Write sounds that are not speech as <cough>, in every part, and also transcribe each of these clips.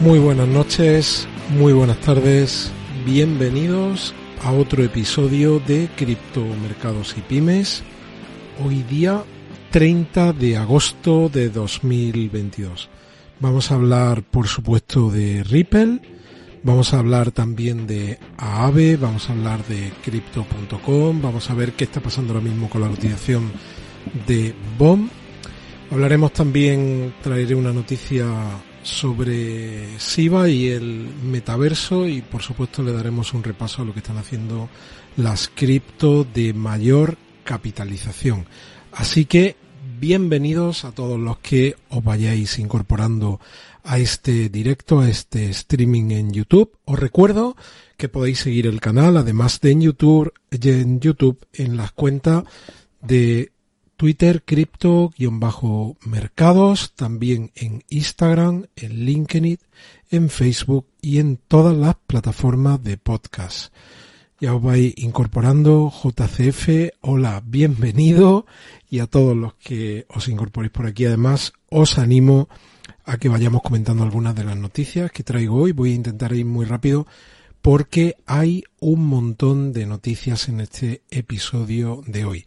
Muy buenas noches, muy buenas tardes, bienvenidos a otro episodio de Criptomercados y Pymes. Hoy día 30 de agosto de 2022. Vamos a hablar, por supuesto, de Ripple, vamos a hablar también de Aave, vamos a hablar de Crypto.com, vamos a ver qué está pasando ahora mismo con la utilización de BOM. Hablaremos también, traeré una noticia sobre SIVA y el metaverso y por supuesto le daremos un repaso a lo que están haciendo las cripto de mayor capitalización. Así que bienvenidos a todos los que os vayáis incorporando a este directo, a este streaming en YouTube. Os recuerdo que podéis seguir el canal, además de en YouTube, en YouTube, en las cuentas de Twitter, cripto-mercados, también en Instagram, en LinkedIn, en Facebook y en todas las plataformas de podcast. Ya os vais incorporando JCF, hola, bienvenido y a todos los que os incorporéis por aquí. Además, os animo a que vayamos comentando algunas de las noticias que traigo hoy. Voy a intentar ir muy rápido porque hay un montón de noticias en este episodio de hoy.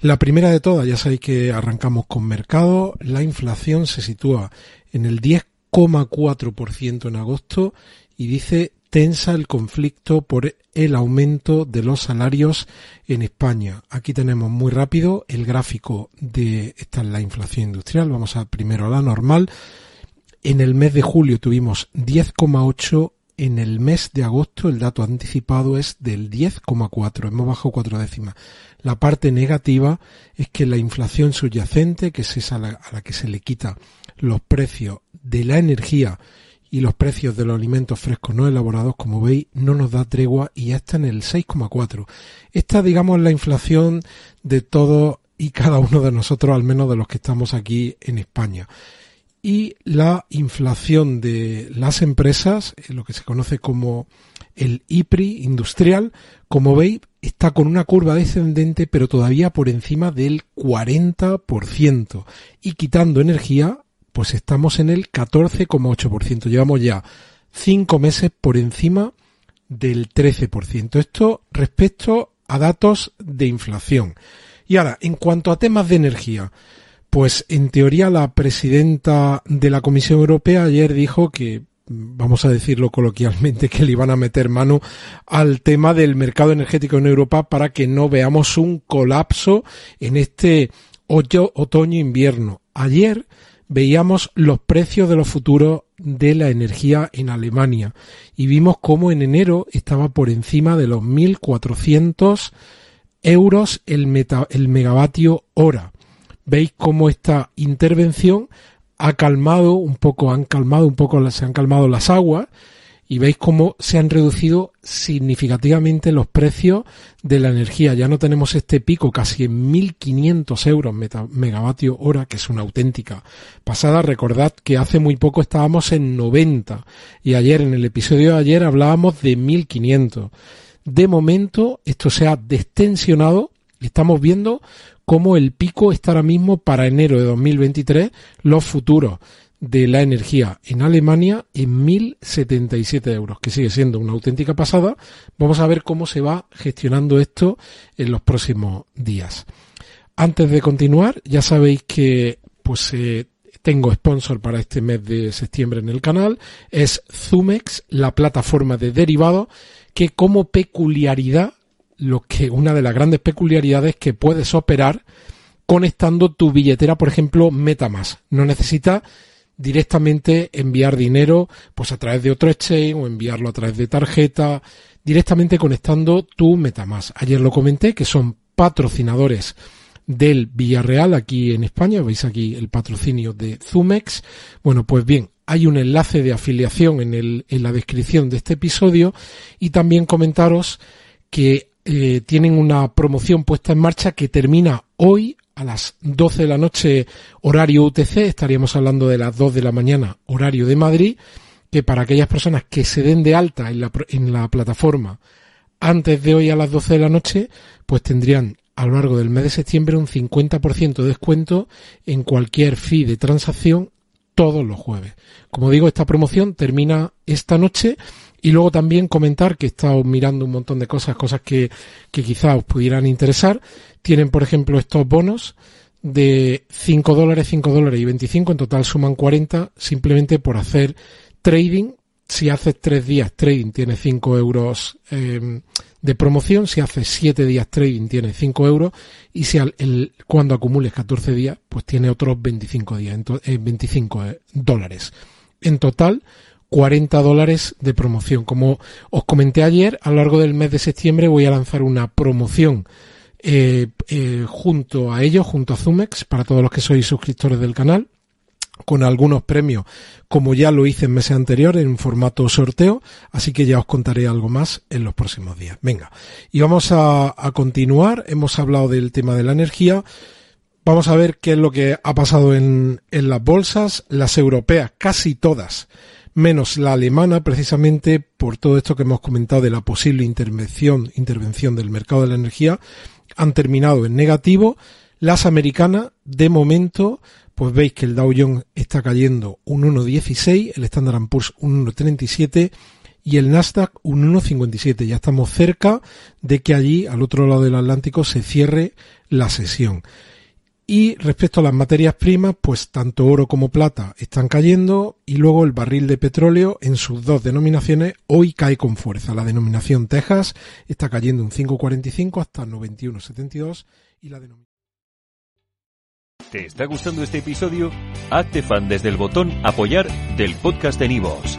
La primera de todas, ya sabéis que arrancamos con mercado, la inflación se sitúa en el 10,4% en agosto y dice tensa el conflicto por el aumento de los salarios en España. Aquí tenemos muy rápido el gráfico de esta es la inflación industrial. Vamos a primero a la normal. En el mes de julio tuvimos 10,8 en el mes de agosto el dato anticipado es del 10,4, hemos bajado cuatro décimas. La parte negativa es que la inflación subyacente, que es esa a la, que se le quita los precios de la energía y los precios de los alimentos frescos no elaborados, como veis, no nos da tregua y está en el 6,4. Esta, digamos, la inflación de todos y cada uno de nosotros, al menos de los que estamos aquí en España y la inflación de las empresas, eh, lo que se conoce como el IPRI industrial, como veis, está con una curva descendente, pero todavía por encima del 40%. Y quitando energía, pues estamos en el 14,8%. Llevamos ya cinco meses por encima del 13%. Esto respecto a datos de inflación. Y ahora, en cuanto a temas de energía, pues en teoría la presidenta de la Comisión Europea ayer dijo que vamos a decirlo coloquialmente, <laughs> que le iban a meter mano al tema del mercado energético en Europa para que no veamos un colapso en este otoño-invierno. Ayer veíamos los precios de los futuros de la energía en Alemania y vimos cómo en enero estaba por encima de los 1.400 euros el, el megavatio hora veis cómo esta intervención ha calmado un poco, han calmado un poco, se han calmado las aguas y veis cómo se han reducido significativamente los precios de la energía. Ya no tenemos este pico casi en 1.500 euros megavatio hora, que es una auténtica pasada. Recordad que hace muy poco estábamos en 90 y ayer, en el episodio de ayer, hablábamos de 1.500. De momento, esto se ha destensionado estamos viendo cómo el pico está ahora mismo para enero de 2023, los futuros de la energía en Alemania en 1.077 euros, que sigue siendo una auténtica pasada. Vamos a ver cómo se va gestionando esto en los próximos días. Antes de continuar, ya sabéis que pues eh, tengo sponsor para este mes de septiembre en el canal. Es Zumex, la plataforma de derivados que como peculiaridad lo que una de las grandes peculiaridades que puedes operar conectando tu billetera, por ejemplo, MetaMask. No necesitas directamente enviar dinero pues a través de otro exchange o enviarlo a través de tarjeta, directamente conectando tu MetaMask. Ayer lo comenté que son patrocinadores del Villarreal aquí en España, veis aquí el patrocinio de Zumex. Bueno, pues bien, hay un enlace de afiliación en, el, en la descripción de este episodio y también comentaros que eh, tienen una promoción puesta en marcha que termina hoy a las 12 de la noche horario UTC, estaríamos hablando de las 2 de la mañana horario de Madrid, que para aquellas personas que se den de alta en la, en la plataforma antes de hoy a las 12 de la noche, pues tendrían a lo largo del mes de septiembre un 50% de descuento en cualquier fee de transacción todos los jueves. Como digo, esta promoción termina esta noche y luego también comentar que he estado mirando un montón de cosas, cosas que, que quizá os pudieran interesar. Tienen, por ejemplo, estos bonos de 5 dólares, 5 dólares y 25, en total suman 40, simplemente por hacer trading. Si haces 3 días trading tienes 5 euros eh, de promoción, si haces 7 días trading tienes 5 euros y si el, cuando acumules 14 días pues tiene otros 25 días, eh, 25 eh, dólares. En total 40 dólares de promoción. Como os comenté ayer, a lo largo del mes de septiembre voy a lanzar una promoción eh, eh, junto a ellos, junto a Zumex, para todos los que sois suscriptores del canal, con algunos premios, como ya lo hice en meses anteriores, en formato sorteo, así que ya os contaré algo más en los próximos días. Venga, y vamos a, continuar, hemos hablado del tema de la energía, vamos a ver qué es lo que ha pasado en las bolsas, las europeas, casi todas, menos la alemana, precisamente por todo esto que hemos comentado de la posible intervención, intervención del mercado de la energía, han terminado en negativo. Las americanas, de momento, pues veis que el Dow Jones está cayendo un 1,16, el Standard Poor's un 1,37 y el Nasdaq un 1,57. Ya estamos cerca de que allí, al otro lado del Atlántico, se cierre la sesión. Y respecto a las materias primas, pues tanto oro como plata están cayendo y luego el barril de petróleo en sus dos denominaciones hoy cae con fuerza. La denominación Texas está cayendo un 5.45 hasta 91.72 y la ¿Te está gustando este episodio? Hazte fan desde el botón apoyar del podcast de Nivos.